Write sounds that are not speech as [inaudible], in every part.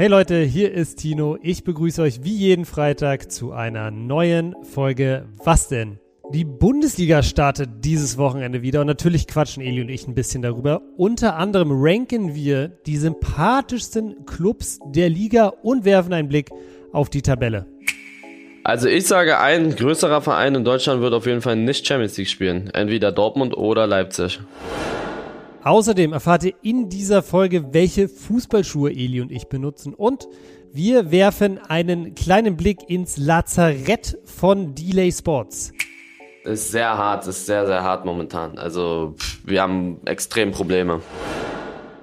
Hey Leute, hier ist Tino. Ich begrüße euch wie jeden Freitag zu einer neuen Folge Was denn? Die Bundesliga startet dieses Wochenende wieder und natürlich quatschen Eli und ich ein bisschen darüber. Unter anderem ranken wir die sympathischsten Clubs der Liga und werfen einen Blick auf die Tabelle. Also ich sage, ein größerer Verein in Deutschland wird auf jeden Fall nicht Champions League spielen. Entweder Dortmund oder Leipzig. Außerdem erfahrt ihr in dieser Folge, welche Fußballschuhe Eli und ich benutzen und wir werfen einen kleinen Blick ins Lazarett von Delay Sports. Ist sehr hart, ist sehr, sehr hart momentan. Also wir haben extrem Probleme.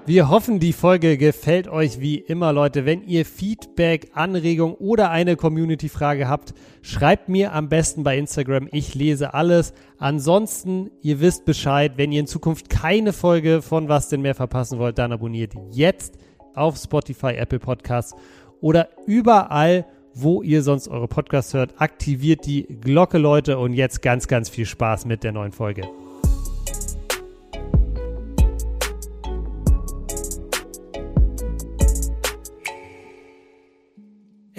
Wir hoffen, die Folge gefällt euch wie immer, Leute. Wenn ihr Feedback, Anregung oder eine Community-Frage habt, schreibt mir am besten bei Instagram. Ich lese alles. Ansonsten, ihr wisst Bescheid. Wenn ihr in Zukunft keine Folge von Was denn mehr verpassen wollt, dann abonniert jetzt auf Spotify, Apple Podcasts oder überall, wo ihr sonst eure Podcasts hört. Aktiviert die Glocke, Leute. Und jetzt ganz, ganz viel Spaß mit der neuen Folge.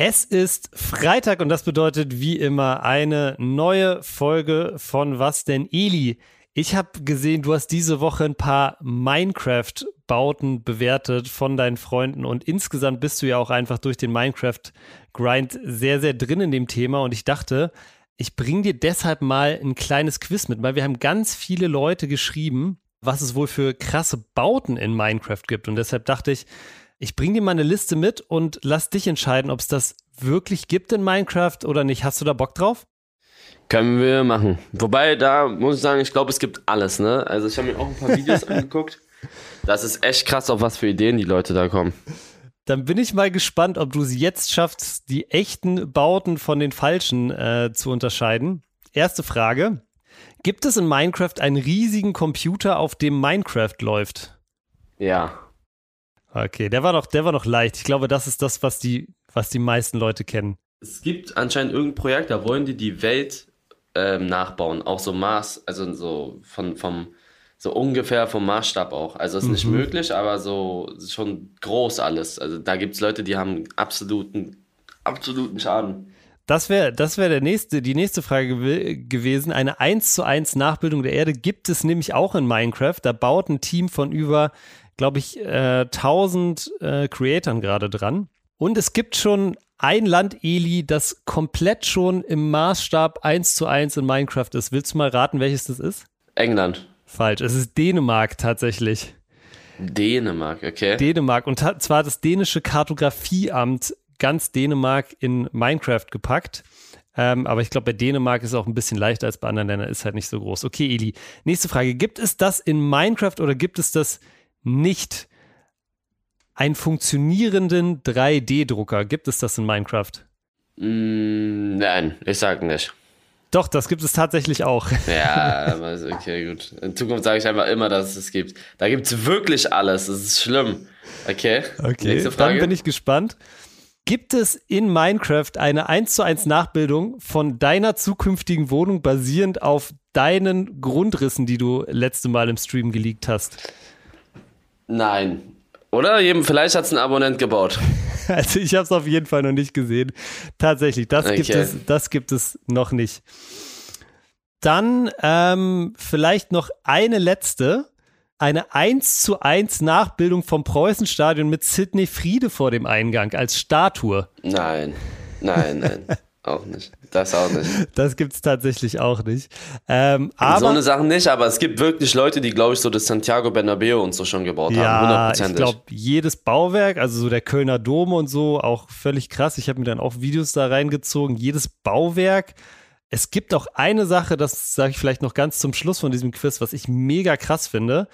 Es ist Freitag und das bedeutet wie immer eine neue Folge von Was denn Eli? Ich habe gesehen, du hast diese Woche ein paar Minecraft-Bauten bewertet von deinen Freunden und insgesamt bist du ja auch einfach durch den Minecraft-Grind sehr, sehr drin in dem Thema und ich dachte, ich bringe dir deshalb mal ein kleines Quiz mit, weil wir haben ganz viele Leute geschrieben, was es wohl für krasse Bauten in Minecraft gibt und deshalb dachte ich, ich bringe dir mal eine Liste mit und lass dich entscheiden, ob es das wirklich gibt in Minecraft oder nicht. Hast du da Bock drauf? Können wir machen. Wobei, da muss ich sagen, ich glaube, es gibt alles, ne? Also ich habe mir auch ein paar Videos [laughs] angeguckt. Das ist echt krass, auf was für Ideen die Leute da kommen. Dann bin ich mal gespannt, ob du es jetzt schaffst, die echten Bauten von den falschen äh, zu unterscheiden. Erste Frage. Gibt es in Minecraft einen riesigen Computer, auf dem Minecraft läuft? Ja. Okay, der war noch, der war noch leicht. Ich glaube, das ist das, was die, was die meisten Leute kennen. Es gibt anscheinend irgendein Projekt, da wollen die die Welt ähm, nachbauen, auch so Maß, also so von, vom, so ungefähr vom Maßstab auch. Also ist mhm. nicht möglich, aber so schon groß alles. Also da gibt es Leute, die haben absoluten, absoluten Schaden. Das wäre das wär der nächste, die nächste Frage gew gewesen. Eine 1 zu 1 Nachbildung der Erde gibt es nämlich auch in Minecraft. Da baut ein Team von über glaube ich, äh, 1000 äh, Creatoren gerade dran. Und es gibt schon ein Land, Eli, das komplett schon im Maßstab 1 zu 1 in Minecraft ist. Willst du mal raten, welches das ist? England. Falsch. Es ist Dänemark tatsächlich. Dänemark, okay. Dänemark. Und zwar das dänische Kartografieamt ganz Dänemark in Minecraft gepackt. Ähm, aber ich glaube, bei Dänemark ist es auch ein bisschen leichter als bei anderen Ländern, ist halt nicht so groß. Okay, Eli. Nächste Frage. Gibt es das in Minecraft oder gibt es das nicht einen funktionierenden 3D-Drucker. Gibt es das in Minecraft? Mm, nein, ich sag nicht. Doch, das gibt es tatsächlich auch. [laughs] Ja, okay, gut. In Zukunft sage ich einfach immer, dass es es gibt. Da gibt es wirklich alles. Das ist schlimm. Okay. Okay, Nächste Frage. dann bin ich gespannt. Gibt es in Minecraft eine 1 zu 1 Nachbildung von deiner zukünftigen Wohnung basierend auf deinen Grundrissen, die du letzte Mal im Stream geleakt hast? Nein. Oder? Vielleicht hat es ein Abonnent gebaut. [laughs] Also ich habe es auf jeden Fall noch nicht gesehen. Tatsächlich, das, okay. gibt, es, das gibt es noch nicht. Dann ähm, vielleicht noch eine letzte. Eine 1 zu 1 Nachbildung vom Preußenstadion mit Sidney Friede vor dem Eingang als Statue. Nein, nein, nein. [laughs] Auch nicht. Das auch nicht. [laughs] Das gibt es tatsächlich auch nicht. Ähm, aber, so eine Sache nicht, aber es gibt wirklich Leute, die, glaube ich, so das Santiago Bernabeo und so schon gebaut ja, haben. Hundertprozentig. Ich glaube, jedes Bauwerk, also so der Kölner Dom und so, auch völlig krass. Ich habe mir dann auch Videos da reingezogen. Jedes Bauwerk. Es gibt auch eine Sache, das sage ich vielleicht noch ganz zum Schluss von diesem Quiz, was ich mega krass finde.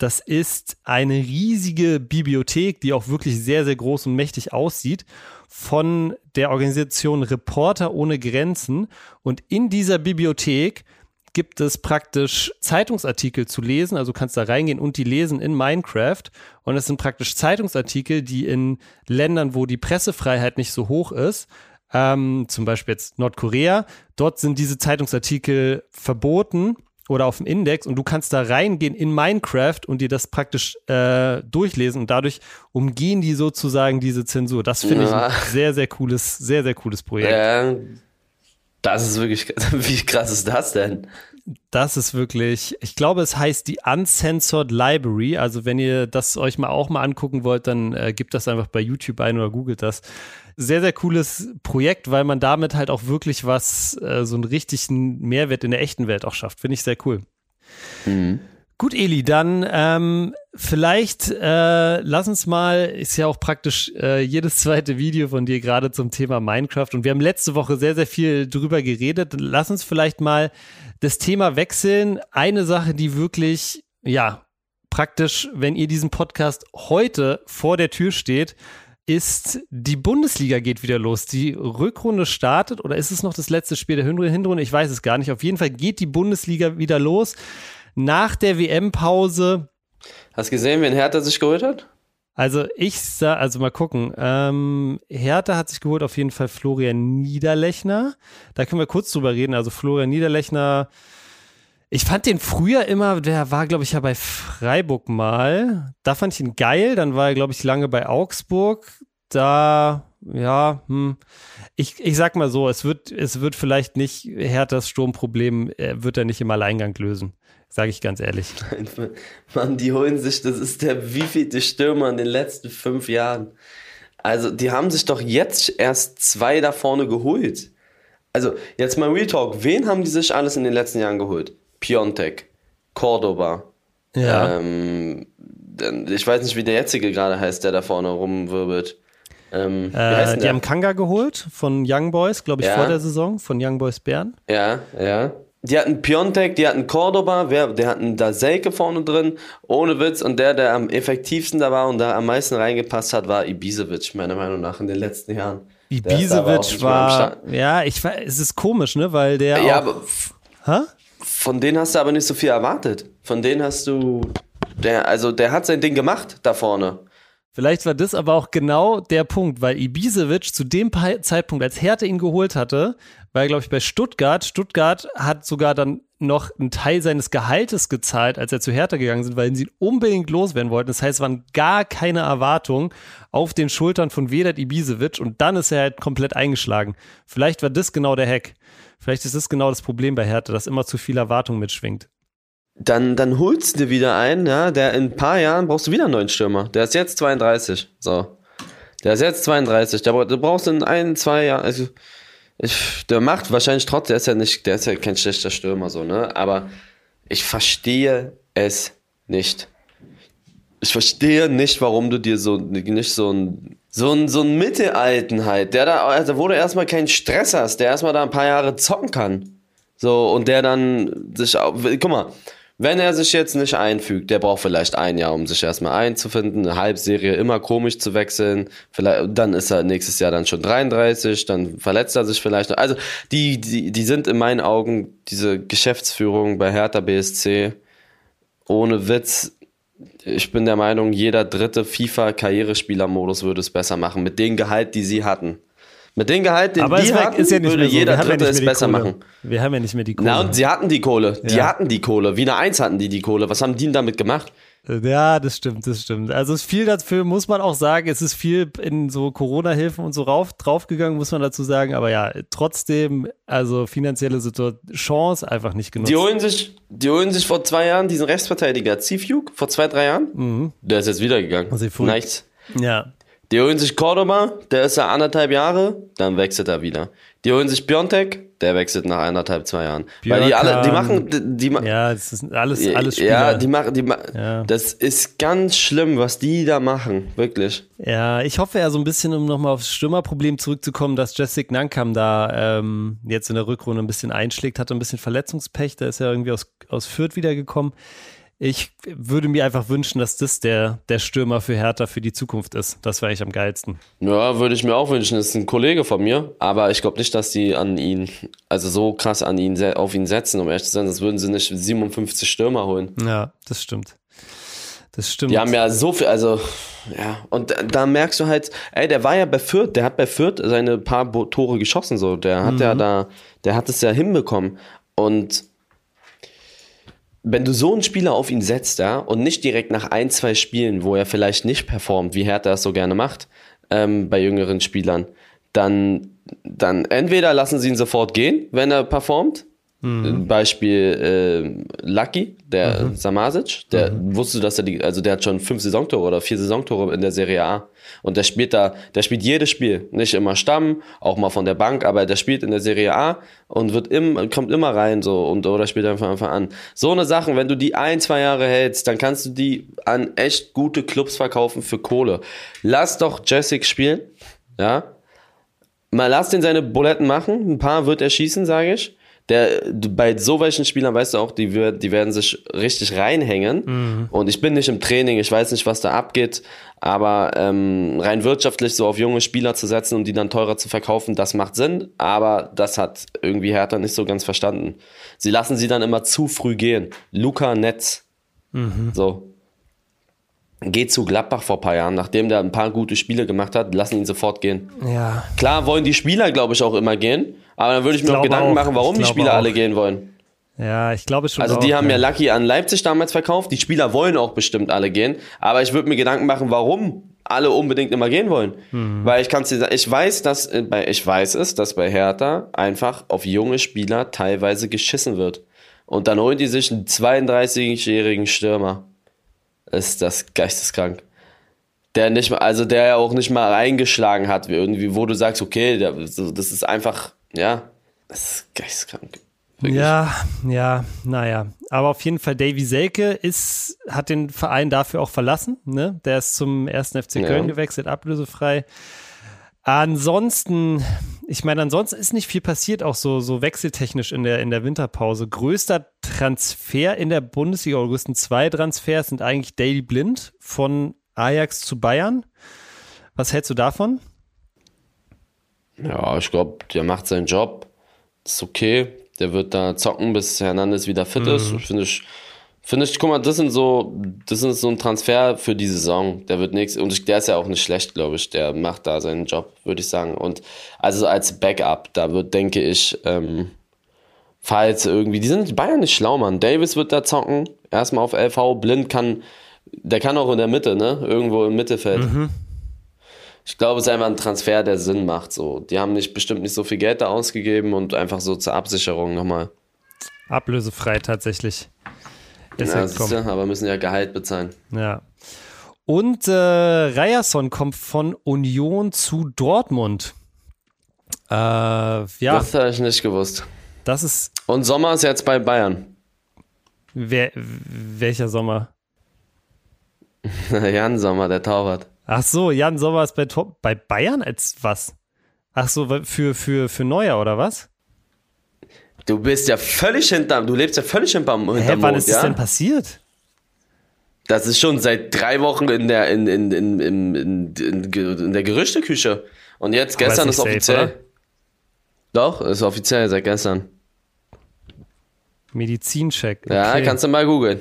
Das ist eine riesige Bibliothek, die auch wirklich sehr, sehr groß und mächtig aussieht, von der Organisation Reporter ohne Grenzen. Und in dieser Bibliothek gibt es praktisch Zeitungsartikel zu lesen. Also kannst da reingehen und die lesen in Minecraft. Und es sind praktisch Zeitungsartikel, die in Ländern, wo die Pressefreiheit nicht so hoch ist, ähm, zum Beispiel jetzt Nordkorea, dort sind diese Zeitungsartikel verboten oder auf dem Index und du kannst da reingehen in Minecraft und dir das praktisch äh, durchlesen und dadurch umgehen die sozusagen diese Zensur. Das finde ja. ich ein sehr, sehr cooles, sehr, sehr cooles Projekt. Ja, das ist wirklich, [laughs] wie krass ist das denn? Das ist wirklich, ich glaube, es heißt die Uncensored Library. Also wenn ihr das euch mal auch mal angucken wollt, dann äh, gebt das einfach bei YouTube ein oder googelt das. Sehr, sehr cooles Projekt, weil man damit halt auch wirklich was, äh, so einen richtigen Mehrwert in der echten Welt auch schafft. Finde ich sehr cool. Mhm. Gut, Eli, dann ähm, vielleicht äh, lass uns mal, ist ja auch praktisch äh, jedes zweite Video von dir gerade zum Thema Minecraft und wir haben letzte Woche sehr, sehr viel drüber geredet. Lass uns vielleicht mal das Thema wechseln. Eine Sache, die wirklich, ja, praktisch, wenn ihr diesen Podcast heute vor der Tür steht, ist, die Bundesliga geht wieder los. Die Rückrunde startet oder ist es noch das letzte Spiel der Hinrunde? Ich weiß es gar nicht. Auf jeden Fall geht die Bundesliga wieder los nach der WM-Pause. Hast du gesehen, wen Hertha sich geholt hat? Also ich sah, also mal gucken. Ähm, Hertha hat sich geholt auf jeden Fall Florian Niederlechner. Da können wir kurz drüber reden. Also Florian Niederlechner, ich fand den früher immer, der war, glaube ich, ja bei Freiburg mal. Da fand ich ihn geil. Dann war er, glaube ich, lange bei Augsburg. Da, ja, hm. Ich, ich sag mal so, es wird, es wird vielleicht nicht Herthas Sturmproblem, wird er nicht im Alleingang lösen sage ich ganz ehrlich. [laughs] Mann, die holen sich, das ist der wievielte Stürmer in den letzten fünf Jahren. Also, die haben sich doch jetzt erst zwei da vorne geholt. Also, jetzt mal Real Talk. Wen haben die sich alles in den letzten Jahren geholt? Piontek, Cordoba. Ja. Ähm, ich weiß nicht, wie der jetzige gerade heißt, der da vorne rumwirbelt. Ähm, äh, die haben Kanga geholt von Young Boys, glaube ich, ja. vor der Saison, von Young Boys Bern. Ja, ja. Die hatten Piontek, die hatten Cordoba, wer, die hatten da Selke vorne drin, ohne Witz. Und der, der am effektivsten da war und da am meisten reingepasst hat, war Ibisevic, meiner Meinung nach, in den letzten Jahren. Ibisevic war, ja, ich es ist komisch, ne, weil der. Ja, aber. Hä? Von denen hast du aber nicht so viel erwartet. Von denen hast du. Der, also, der hat sein Ding gemacht da vorne. Vielleicht war das aber auch genau der Punkt, weil Ibisevic zu dem Zeitpunkt, als Hertha ihn geholt hatte, war er, glaube ich, bei Stuttgart. Stuttgart hat sogar dann noch einen Teil seines Gehaltes gezahlt, als er zu Hertha gegangen sind, weil sie ihn unbedingt loswerden wollten. Das heißt, es waren gar keine Erwartungen auf den Schultern von Vedat Ibisevic und dann ist er halt komplett eingeschlagen. Vielleicht war das genau der Hack. Vielleicht ist das genau das Problem bei Hertha, dass immer zu viel Erwartung mitschwingt dann, dann holst du wieder einen, ja, der in ein paar Jahren brauchst du wieder einen neuen Stürmer. Der ist jetzt 32. So. Der ist jetzt 32. Der, du brauchst in ein, zwei Jahren. Also, der macht wahrscheinlich trotzdem, der ist ja nicht, der ist ja kein schlechter Stürmer, so, ne? Aber ich verstehe es nicht. Ich verstehe nicht, warum du dir so nicht so ein so ein, so ein Mittelalten halt, der da, also wo du erstmal keinen Stress hast, der erstmal da ein paar Jahre zocken kann. So, und der dann sich, guck mal, wenn er sich jetzt nicht einfügt, der braucht vielleicht ein Jahr, um sich erstmal einzufinden, eine Halbserie immer komisch zu wechseln. Vielleicht, dann ist er nächstes Jahr dann schon 33, dann verletzt er sich vielleicht. Also die, die, die sind in meinen Augen, diese Geschäftsführung bei Hertha BSC, ohne Witz, ich bin der Meinung, jeder dritte FIFA-Karrierespieler-Modus würde es besser machen, mit dem Gehalt, die sie hatten. Mit dem Gehalt, den Aber die hatten, ist ja nicht würde so. jeder Dritte ja es besser Kohle. machen. Wir haben ja nicht mehr die Kohle. Na, und sie hatten die Kohle. Die ja. hatten die Kohle. Wiener 1 hatten die die Kohle. Was haben die denn damit gemacht? Ja, das stimmt, das stimmt. Also es ist viel dafür, muss man auch sagen, es ist viel in so Corona-Hilfen und so rauf, draufgegangen, muss man dazu sagen. Aber ja, trotzdem, also finanzielle Situation, Chance einfach nicht genutzt. Die holen sich, die holen sich vor zwei Jahren diesen Rechtsverteidiger Ziefjuk, vor zwei, drei Jahren. Mhm. Der ist jetzt wieder gegangen. Also Nichts. Ja. Die holen sich Cordoba, der ist ja anderthalb Jahre, dann wechselt er wieder. Die holen sich Biontek, der wechselt nach anderthalb, zwei Jahren. Björkan, Weil die alle, die machen, die, die Ja, das ist alles, alles Spieler. Ja, die machen, die ja. das ist ganz schlimm, was die da machen, wirklich. Ja, ich hoffe ja so ein bisschen, um nochmal aufs Stürmerproblem zurückzukommen, dass Jessic Nankam da ähm, jetzt in der Rückrunde ein bisschen einschlägt, hatte ein bisschen Verletzungspech, da ist er irgendwie aus, aus Fürth wiedergekommen ich würde mir einfach wünschen, dass das der, der Stürmer für Hertha für die Zukunft ist. Das wäre eigentlich am geilsten. Ja, würde ich mir auch wünschen. Das ist ein Kollege von mir, aber ich glaube nicht, dass die an ihn, also so krass an ihn, auf ihn setzen, um ehrlich zu sein. Das würden sie nicht 57 Stürmer holen. Ja, das stimmt. Das stimmt. Die haben ja so viel, also, ja. Und da, da merkst du halt, ey, der war ja bei Fürth, der hat bei Fürth seine paar Tore geschossen, so. Der hat mhm. ja da, der hat es ja hinbekommen. Und wenn du so einen Spieler auf ihn setzt, ja, und nicht direkt nach ein, zwei Spielen, wo er vielleicht nicht performt, wie Hertha es so gerne macht, ähm, bei jüngeren Spielern, dann, dann entweder lassen sie ihn sofort gehen, wenn er performt, Mhm. Beispiel äh, Lucky, der mhm. Samasic, der mhm. wusste, dass er die, also der hat schon fünf Saisontore oder vier Saisontore in der Serie A. Und der spielt da, der spielt jedes Spiel. Nicht immer Stamm, auch mal von der Bank, aber der spielt in der Serie A und wird im, kommt immer rein so und oder spielt einfach einfach an. So eine Sache, wenn du die ein, zwei Jahre hältst, dann kannst du die an echt gute Clubs verkaufen für Kohle. Lass doch Jessic spielen, ja. Mal lass den seine Buletten machen. Ein paar wird er schießen, sage ich der, bei so welchen Spielern weißt du auch, die, die werden sich richtig reinhängen. Mhm. Und ich bin nicht im Training, ich weiß nicht, was da abgeht, aber ähm, rein wirtschaftlich so auf junge Spieler zu setzen und die dann teurer zu verkaufen, das macht Sinn, aber das hat irgendwie Hertha nicht so ganz verstanden. Sie lassen sie dann immer zu früh gehen. Luca Netz. Mhm. So. Geht zu Gladbach vor ein paar Jahren, nachdem der ein paar gute Spiele gemacht hat, lassen ihn sofort gehen. Ja. Klar wollen die Spieler, glaube ich, auch immer gehen, aber dann würde ich, ich mir auch Gedanken auch. machen, warum die Spieler auch. alle gehen wollen. Ja, ich glaube schon. Also die auch, haben ja. ja Lucky an Leipzig damals verkauft. Die Spieler wollen auch bestimmt alle gehen. Aber ich würde mir Gedanken machen, warum alle unbedingt immer gehen wollen. Mhm. Weil ich kann dir sagen, ich weiß, dass äh, bei, ich weiß es, dass bei Hertha einfach auf junge Spieler teilweise geschissen wird. Und dann holen die sich einen 32-jährigen Stürmer. Ist das geisteskrank. Der nicht mal, also der ja auch nicht mal reingeschlagen hat, irgendwie, wo du sagst, okay, der, das ist einfach ja, das ist geistkrank. Wirklich. Ja, ja, naja. Aber auf jeden Fall, Davy Selke ist, hat den Verein dafür auch verlassen. Ne? Der ist zum ersten FC Köln ja. gewechselt, ablösefrei. Ansonsten, ich meine, ansonsten ist nicht viel passiert, auch so, so wechseltechnisch in der, in der Winterpause. Größter Transfer in der Bundesliga, oder größten zwei Transfers sind eigentlich Daily Blind von Ajax zu Bayern. Was hältst du davon? Ja, ich glaube, der macht seinen Job. Ist okay. Der wird da zocken, bis Hernandez wieder fit mhm. ist. Finde ich, finde ich, guck mal, das sind so, das ist so ein Transfer für die Saison. Der wird nichts, und der ist ja auch nicht schlecht, glaube ich. Der macht da seinen Job, würde ich sagen. Und also als Backup, da wird, denke ich, ähm, falls irgendwie, die sind Bayern nicht schlau, Mann. Davis wird da zocken, erstmal auf LV, Blind kann, der kann auch in der Mitte, ne? Irgendwo im Mittelfeld. Mhm ich glaube, es ist einfach ein Transfer, der Sinn macht. So. Die haben nicht bestimmt nicht so viel Geld da ausgegeben und einfach so zur Absicherung nochmal. Ablösefrei tatsächlich. Ist ja, siehste, aber müssen ja Gehalt bezahlen. Ja. Und äh, Ryerson kommt von Union zu Dortmund. Äh, ja. Das habe ich nicht gewusst. Das ist. Und Sommer ist jetzt bei Bayern. Wer, welcher Sommer? [laughs] Jan Sommer, der Torwart. Ach so, Jan Sommer ist bei, bei Bayern als was? Ach so, für, für, für Neuer oder was? Du bist ja völlig hinterm, du lebst ja völlig hinterm, hinterm Hä, wann Mond, ist ja? das denn passiert? Das ist schon seit drei Wochen in der, in, in, in, in, in, in der Gerüchteküche. Und jetzt gestern ist, ist offiziell. Safe, Doch, ist offiziell seit gestern. Medizincheck. Okay. Ja, kannst du mal googeln.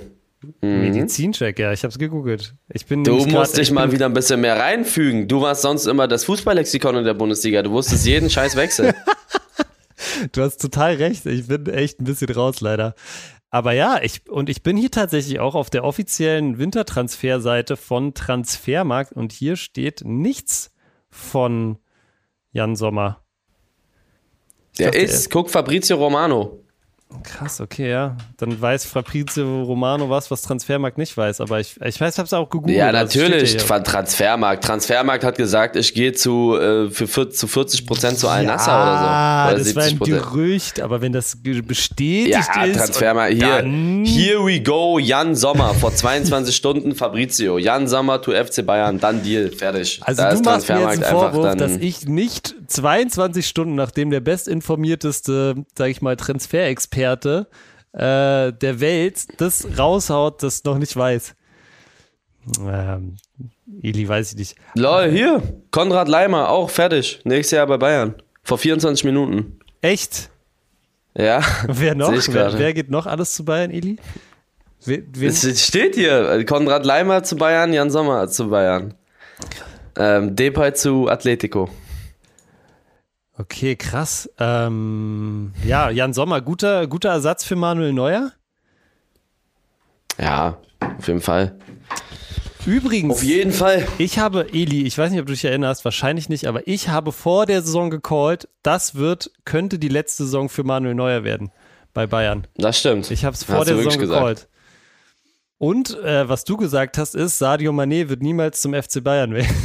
Mhm. Medizincheck, ja, ich habe es gegoogelt. Ich bin du musst dich mal wieder ein bisschen mehr reinfügen. Du warst sonst immer das Fußballlexikon in der Bundesliga. Du wusstest jeden [laughs] Scheiß Wechsel. [laughs] [laughs] du hast total recht. Ich bin echt ein bisschen raus, leider. Aber ja, ich, und ich bin hier tatsächlich auch auf der offiziellen Wintertransferseite von Transfermarkt und hier steht nichts von Jan Sommer. Ich der dachte, ist, guck, Fabrizio Romano. Krass, okay, ja. Dann weiß Fabrizio Romano was, was Transfermarkt nicht weiß. Aber ich, ich weiß, ich habe es auch gegoogelt. Ja, also natürlich. Also Transfermarkt. Transfermarkt hat gesagt, ich gehe zu, äh, für, für, zu 40 Prozent zu Al-Nasser ja, oder so. Oder das war ein Gerücht, aber wenn das bestätigt ja, ist. Transfermarkt. Hier, here we go, Jan Sommer. Vor 22 [laughs] Stunden Fabrizio. Jan Sommer to FC Bayern, dann Deal, fertig. Also da du machst mir jetzt einen Vorwurf, dass ich nicht 22 Stunden, nachdem der bestinformierteste, sag ich mal, Transferexperte Experte äh, der Welt das raushaut, das noch nicht weiß. Ähm, Eli weiß ich nicht. Lol, hier, Konrad Leimer, auch fertig. Nächstes Jahr bei Bayern. Vor 24 Minuten. Echt? Ja. Wer noch? Wer, wer, geht noch alles zu Bayern, Eli? es steht hier. Konrad Leimer zu Bayern, Jan Sommer zu Bayern. Ähm, Depay zu Atletico. Okay, krass. Ähm, ja, Jan Sommer, guter, guter Ersatz für Manuel Neuer? Ja, auf jeden Fall. Übrigens, Auf jeden Fall. ich habe, Eli, ich weiß nicht, ob du dich erinnerst, wahrscheinlich nicht, aber ich habe vor der Saison gecallt, das wird, könnte die letzte Saison für Manuel Neuer werden bei Bayern. Das stimmt. Ich habe es vor Hast der Saison gecallt. Und äh, was du gesagt hast, ist, Sadio Mané wird niemals zum FC Bayern werden. [laughs]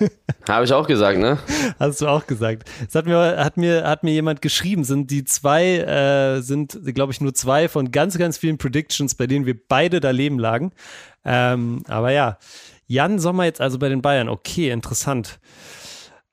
[laughs] Habe ich auch gesagt, ne? Hast du auch gesagt. Es hat mir, hat mir, hat mir jemand geschrieben, sind die zwei, äh, sind, glaube ich, nur zwei von ganz, ganz vielen Predictions, bei denen wir beide daneben lagen. Ähm, aber ja, Jan Sommer jetzt also bei den Bayern. Okay, interessant.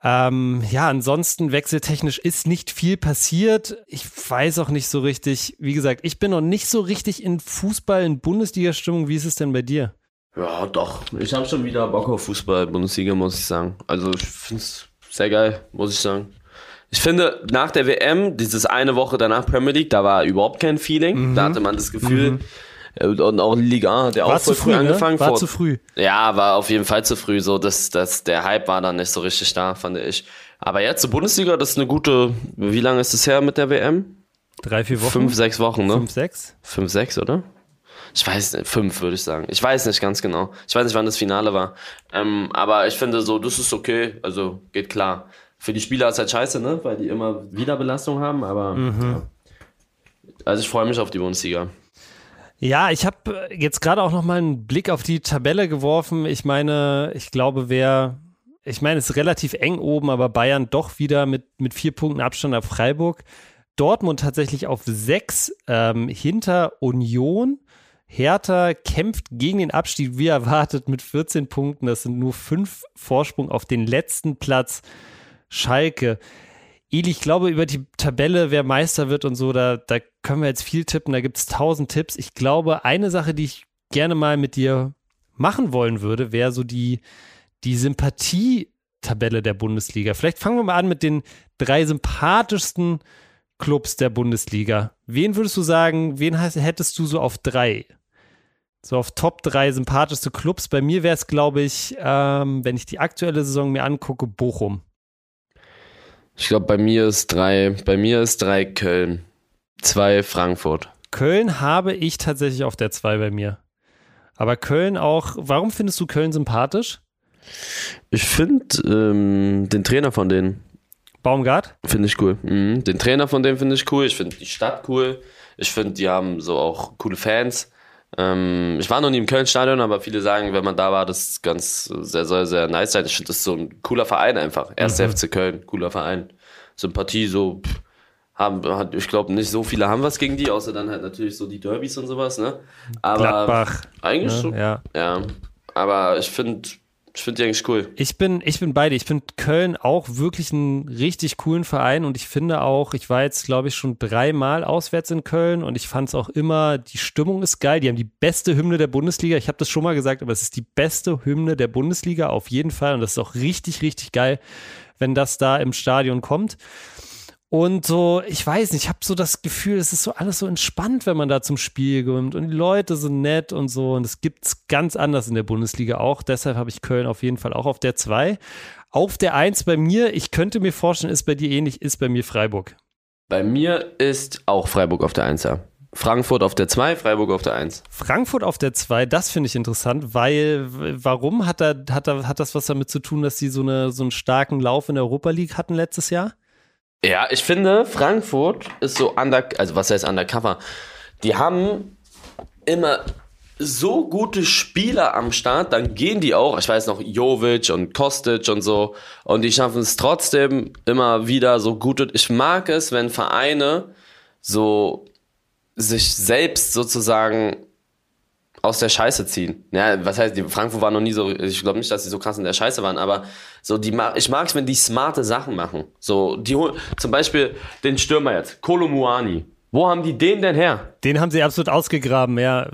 Ähm, ja, ansonsten wechseltechnisch ist nicht viel passiert. Ich weiß auch nicht so richtig. Wie gesagt, ich bin noch nicht so richtig in Fußball, in Bundesliga-Stimmung. Wie ist es denn bei dir? Ja, doch. Ich habe schon wieder Bock auf Fußball, Bundesliga, muss ich sagen. Also ich finde es sehr geil, muss ich sagen. Ich finde, nach der WM, dieses eine Woche danach Premier League, da war überhaupt kein Feeling. Da hatte man das Gefühl, äh, und auch Liga 1 hat ja War auch zu voll früh, früh ne? angefangen. War vor- zu früh. Ja, war auf jeden Fall zu früh. So, dass das, der Hype war dann nicht so richtig da, fand ich. Aber jetzt zur Bundesliga, das ist eine gute. Wie lange ist es her mit der WM? Drei, vier Wochen? Fünf, sechs Wochen, ne? Fünf, sechs? Fünf, sechs, oder? Ich weiß nicht, fünf würde ich sagen. Ich weiß nicht ganz genau. Ich weiß nicht, wann das Finale war. Ähm, aber ich finde so, das ist okay. Also geht klar. Für die Spieler ist halt scheiße, ne? Weil die immer Wiederbelastung haben, aber. Ja. Also ich freue mich auf die Bundesliga. Ja, ich habe jetzt gerade auch noch mal einen Blick auf die Tabelle geworfen. Ich meine, ich glaube, wer, ich meine, es ist relativ eng oben, aber Bayern doch wieder mit, mit vier Punkten Abstand auf Freiburg. Dortmund tatsächlich auf sechs ähm, hinter Union. Hertha kämpft gegen den Abstieg, wie erwartet, mit 14 Punkten. Das sind nur fünf Vorsprung auf den letzten Platz. Schalke. Eli, ich glaube, über die Tabelle, wer Meister wird und so, da, da können wir jetzt viel tippen. Da gibt es tausend Tipps. Ich glaube, eine Sache, die ich gerne mal mit dir machen wollen würde, wäre so die, die Sympathietabelle der Bundesliga. Vielleicht fangen wir mal an mit den drei sympathischsten Clubs der Bundesliga. Wen würdest du sagen, wen hast, hättest du so auf drei? So auf Top drei sympathischste Clubs. Bei mir wäre es, glaube ich, ähm, wenn ich die aktuelle Saison mir angucke, Bochum. Ich glaube, bei mir ist drei, bei mir ist drei Köln, zwei Frankfurt. Köln habe ich tatsächlich auf der 2 bei mir. Aber Köln auch, warum findest du Köln sympathisch? Ich finde ähm, den Trainer von denen Baumgart? finde ich cool. Mhm. Den Trainer von denen finde ich cool. Ich finde die Stadt cool. Ich finde, die haben so auch coole Fans. Ähm, ich war noch nie im Köln-Stadion, aber viele sagen, wenn man da war, das ist ganz sehr, sehr, sehr nice sein. Ich finde, das ist so ein cooler Verein einfach. Erster FC Köln, cooler Verein. Sympathie, so pff, haben, ich glaube, nicht so viele haben was gegen die, außer dann halt natürlich so die Derbys und sowas, ne? Aber Gladbach. eigentlich Ne? so. Ja. Ja. Aber ich finde, ich finde die eigentlich cool. Ich bin, ich bin beide. Ich finde Köln auch wirklich einen richtig coolen Verein und ich finde auch, ich war jetzt, glaube ich, schon dreimal auswärts in Köln und ich fand es auch immer, die Stimmung ist geil. Die haben die beste Hymne der Bundesliga. Ich habe das schon mal gesagt, aber es ist die beste Hymne der Bundesliga auf jeden Fall und das ist auch richtig, richtig geil, wenn das da im Stadion kommt. Und so, ich weiß nicht, ich habe so das Gefühl, es ist so alles so entspannt, wenn man da zum Spiel kommt. Und die Leute sind nett und so. Und es gibt's ganz anders in der Bundesliga auch. Deshalb habe ich Köln auf jeden Fall auch auf der 2. Auf der 1 bei mir, ich könnte mir vorstellen, ist bei dir ähnlich, ist bei mir Freiburg. Bei mir ist auch Freiburg auf der 1. ja. Frankfurt auf der 2, Freiburg auf der 1. Frankfurt auf der 2, das finde ich interessant, weil warum hat, da, hat, da, hat das was damit zu tun, dass sie so, eine, so einen starken Lauf in der Europa League hatten letztes Jahr? Ja, ich finde, Frankfurt ist so under, also was heißt undercover? Die haben immer so gute Spieler am Start, dann gehen die auch, ich weiß noch, Jovic und Kostic und so, und die schaffen es trotzdem immer wieder so gute. Ich mag es, wenn Vereine so sich selbst sozusagen aus der Scheiße ziehen. Ja, was heißt, die Frankfurt war noch nie so, ich glaube nicht, dass sie so krass in der Scheiße waren, aber so die ich mag es, wenn die smarte Sachen machen. So, die zum Beispiel den Stürmer jetzt, Kolomuani. Wo haben die den denn her? Den haben sie absolut ausgegraben, ja.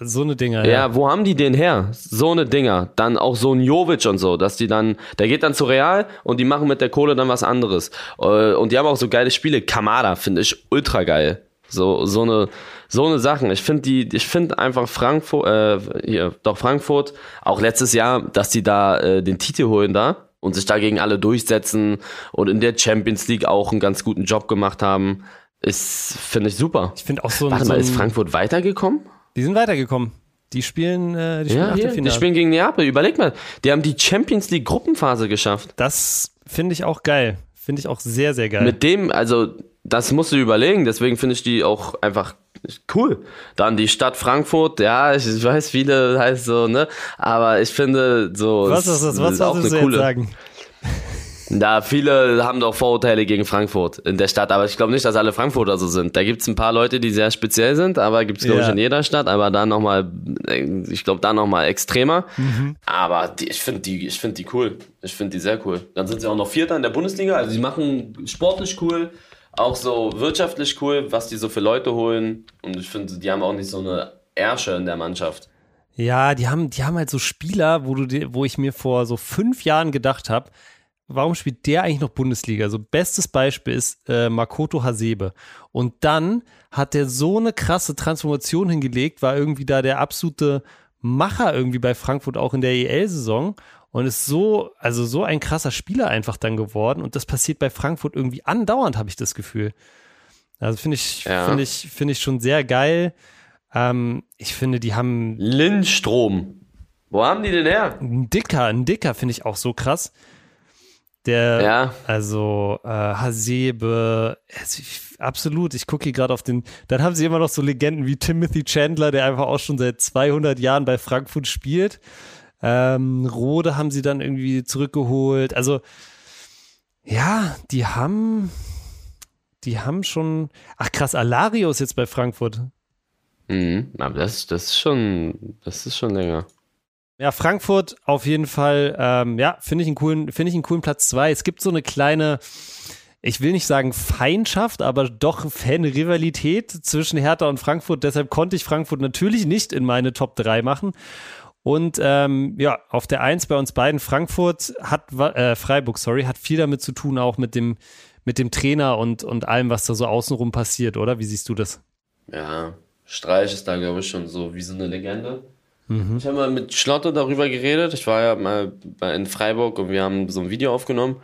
So eine Dinger. Ja, wo haben die den her? So eine Dinger. Dann auch so ein Jovic und so, dass die dann, der geht dann zu Real und die machen mit der Kohle dann was anderes. Äh, Und die haben auch so geile Spiele. Kamada finde ich ultra geil. So, so eine, so eine Sachen. Ich finde die, ich finde einfach Frankfurt, äh, hier, doch Frankfurt, auch letztes Jahr, dass die da äh, den Titel holen da und sich da gegen alle durchsetzen und in der Champions League auch einen ganz guten Job gemacht haben, ist, finde ich super. Ich finde auch so. Warte so mal, ist Frankfurt weitergekommen? Die sind weitergekommen. Die spielen, äh, die spielen Ja, hier, die spielen gegen Neapel. Überleg mal, die haben die Champions League Gruppenphase geschafft. Das finde ich auch geil. Finde ich auch sehr, sehr geil. Mit dem, also das musst du überlegen, deswegen finde ich die auch einfach cool. Dann die Stadt Frankfurt, ja, ich, ich weiß, viele heißt so, ne? Aber ich finde so. was ist das? Was ist auch du eine jetzt coole. sagen? [laughs] Da viele haben doch Vorurteile gegen Frankfurt in der Stadt, aber ich glaube nicht, dass alle Frankfurter so sind. Da gibt es ein paar Leute, die sehr speziell sind, aber gibt es glaube ich Ja. in jeder Stadt, aber da nochmal, ich glaube da nochmal extremer. Mhm. Aber die, ich finde die, ich finde die cool. Ich finde die sehr cool. Dann sind sie auch noch Vierter in der Bundesliga, also die machen sportlich cool, auch so wirtschaftlich cool, was die so für Leute holen. Und ich finde, die haben auch nicht so eine Ärsche in der Mannschaft. Ja, die haben, die haben halt so Spieler, wo du, wo ich mir vor so fünf Jahren gedacht habe, warum spielt der eigentlich noch Bundesliga? So bestes Beispiel ist äh, Makoto Hasebe. Und dann hat der so eine krasse Transformation hingelegt, war irgendwie da der absolute Macher irgendwie bei Frankfurt auch in der EL-Saison und ist so, also so ein krasser Spieler einfach dann geworden. Und das passiert bei Frankfurt irgendwie andauernd, habe ich das Gefühl. Also finde ich, Ja. finde ich, finde ich schon sehr geil. Ähm, ich finde, die haben Lindstrom. Wo haben die denn her? Ein Dicker, ein Dicker finde ich auch so krass. Der, Ja. also äh, Hasebe, absolut. Ich gucke hier gerade auf den. Dann haben sie immer noch so Legenden wie Timothy Chandler, der einfach auch schon seit 200 Jahren bei Frankfurt spielt. Ähm, Rode haben sie dann irgendwie zurückgeholt. Also ja, die haben, die haben schon. Ach krass, Alario ist jetzt bei Frankfurt. Mhm. Aber das, das ist schon, das ist schon länger. Ja, Frankfurt auf jeden Fall, ähm, ja, finde ich einen coolen, finde ich einen coolen Platz zwei. Es gibt so eine kleine, ich will nicht sagen Feindschaft, aber doch Fan-Rivalität zwischen Hertha und Frankfurt. Deshalb konnte ich Frankfurt natürlich nicht in meine Top 3 machen. Und ähm, ja, auf der Eins bei uns beiden, Frankfurt hat, äh, Freiburg, sorry, hat viel damit zu tun, auch mit dem, mit dem Trainer und, und allem, was da so außenrum passiert, oder? Wie siehst du das? Ja, Streich ist da, glaube ich, schon so wie so eine Legende. Ich habe mal mit Schlotte darüber geredet. Ich war ja mal in Freiburg und wir haben so ein Video aufgenommen.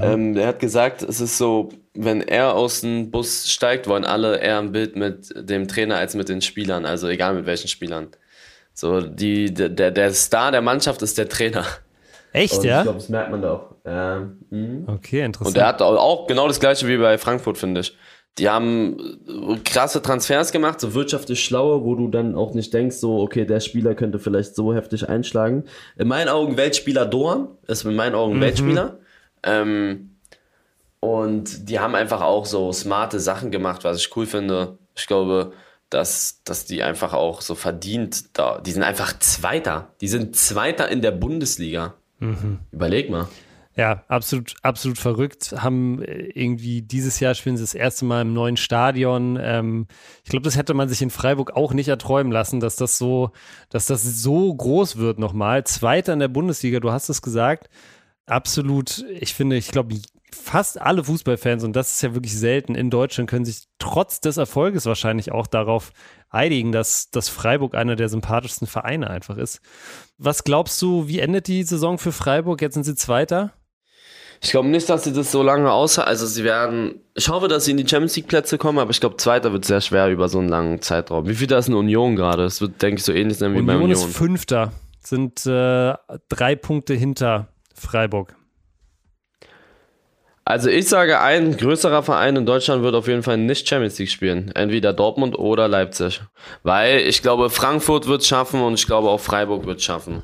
Ähm, der hat gesagt, es ist so, wenn er aus dem Bus steigt, wollen alle eher ein Bild mit dem Trainer als mit den Spielern. Also egal mit welchen Spielern. So, die, der, der Star der Mannschaft ist der Trainer. Echt, Und ja? Ich glaube, das merkt man da auch. Ja. Mhm. Okay, interessant. Und er hat auch- genau das gleiche wie bei Frankfurt, finde ich. Die haben äh, krasse Transfers gemacht, so wirtschaftlich schlaue, wo du dann auch nicht denkst, so, okay, der Spieler könnte vielleicht so heftig einschlagen. In meinen Augen Weltspieler Doan, ist in meinen Augen Weltspieler. Ähm, und die haben einfach auch so smarte Sachen gemacht, was ich cool finde. Ich glaube, dass, dass die einfach auch so verdient da, die sind einfach Zweiter. Die sind Zweiter in der Bundesliga. Überleg mal. Ja, absolut, absolut verrückt. Haben äh, irgendwie dieses Jahr spielen sie das erste Mal im neuen Stadion. Ähm, ich glaube, das hätte man sich in Freiburg auch nicht erträumen lassen, dass das so, dass das so groß wird nochmal. Zweiter in der Bundesliga, du hast es gesagt. Absolut, ich finde, ich glaube, fast alle Fußballfans, und das ist ja wirklich selten in Deutschland, können sich trotz des Erfolges wahrscheinlich auch darauf einigen, dass, dass Freiburg einer der sympathischsten Vereine einfach ist. Was glaubst du, wie endet die Saison für Freiburg? Jetzt sind sie Zweiter. Ich glaube nicht, dass sie das so lange außer, also sie werden, ich hoffe, dass sie in die Champions League Plätze kommen, aber ich glaube, Zweiter wird sehr schwer über so einen langen Zeitraum. Wie viel da ist eine Union gerade? Das wird, denke ich, so ähnlich sein wie bei Union Union. ist Fünfter, sind äh, drei Punkte hinter Freiburg. Also ich sage, ein größerer Verein in Deutschland wird auf jeden Fall nicht Champions League spielen. Entweder Dortmund oder Leipzig. Weil ich glaube, Frankfurt wird schaffen und ich glaube auch Freiburg wird schaffen.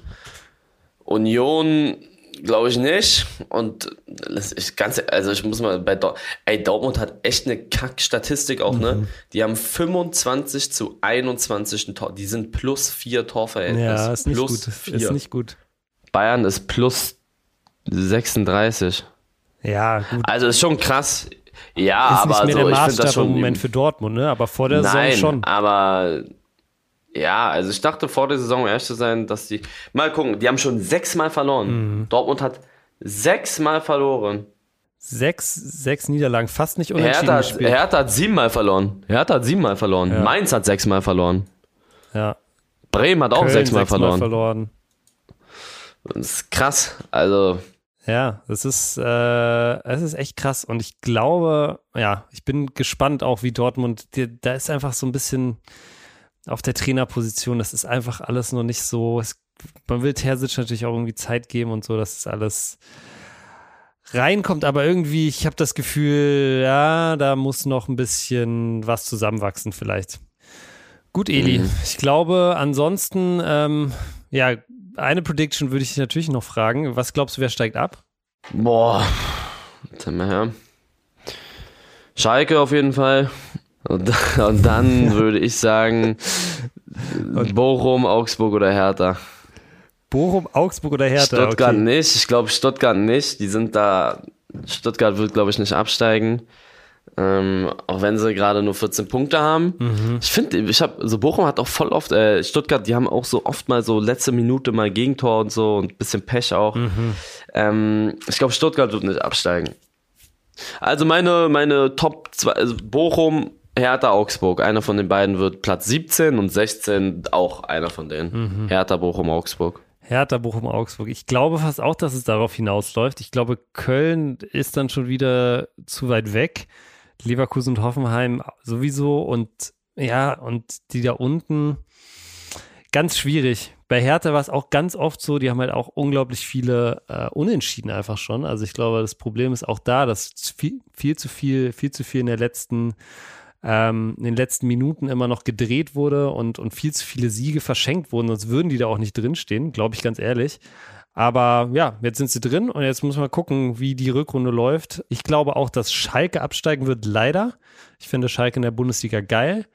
Union glaube ich nicht. Und ich ganz, also ich muss mal bei Dor ey, Dortmund hat echt eine Kack-Statistik auch, ne? Die haben 25 zu 21 Tor. Die sind plus vier Torverhältnis. Ja, ist nicht plus gut. Vier. Ist nicht gut. Bayern ist plus 36. Ja, gut. Also ist schon krass. Ja, ist aber nicht mehr so, der Maßstab im Moment für Dortmund, ne? Aber vor der Nein, Saison schon. aber ja, also ich dachte vor der Saison ehrlich zu sein, dass die. Mal gucken, die haben schon sechsmal verloren. Mhm. Dortmund hat sechsmal verloren. Sechs, sechs Niederlagen, fast nicht unentschieden Hertha hat, gespielt. Hertha hat siebenmal verloren. Hertha hat siebenmal verloren. Ja. Mainz hat sechsmal verloren. ja. Bremen hat auch Köln sechsmal, verloren. verloren. Das ist krass. Also, Ja, es ist, äh, es ist echt krass. Und ich glaube, ja, ich bin gespannt auch, wie Dortmund, die, da ist einfach so ein bisschen, auf der Trainerposition, das ist einfach alles noch nicht so. Es, man will Terzic natürlich auch irgendwie Zeit geben und so, dass es alles reinkommt, aber irgendwie, ich habe das Gefühl, ja, da muss noch ein bisschen was zusammenwachsen vielleicht. Gut, Eli, mhm. ich glaube, ansonsten, ähm, ja, eine Prediction würde ich dich natürlich noch fragen. Was glaubst du, wer steigt ab? Boah, sag mal her. Schalke auf jeden Fall. Und, und dann [laughs] würde ich sagen, Bochum, Augsburg oder Hertha. Bochum, Augsburg oder Hertha? Stuttgart okay. nicht. Ich glaube Stuttgart nicht. Die sind da. Stuttgart wird, glaube ich, nicht absteigen. Ähm, auch wenn sie gerade nur 14 Punkte haben. Mhm. Ich finde, ich habe, so Bochum hat auch voll oft, äh, Stuttgart, die haben auch so oft mal so letzte Minute mal Gegentor und so und ein bisschen Pech auch. Mhm. Ähm, ich glaube, Stuttgart wird nicht absteigen. Also meine, meine Top 2, also Bochum, Hertha, Augsburg. Einer von den beiden wird Platz 17 und 16 auch einer von denen. Mhm. Hertha, Bochum, Augsburg. Hertha, Bochum, Augsburg. Ich glaube fast auch, dass es darauf hinausläuft. Ich glaube, Köln ist dann schon wieder zu weit weg. Leverkusen und Hoffenheim sowieso und ja, und die da unten ganz schwierig. Bei Hertha war es auch ganz oft so, die haben halt auch unglaublich viele äh, Unentschieden einfach schon. Also ich glaube, das Problem ist auch da, dass viel, viel zu viel, viel zu viel in der letzten ähm, in den letzten Minuten immer noch gedreht wurde und, und viel zu viele Siege verschenkt wurden, sonst würden die da auch nicht drinstehen, glaube ich ganz ehrlich. Aber ja, jetzt sind sie drin und jetzt muss man gucken, wie die Rückrunde läuft. Ich glaube auch, dass Schalke absteigen wird, leider. Ich finde Schalke in der Bundesliga geil.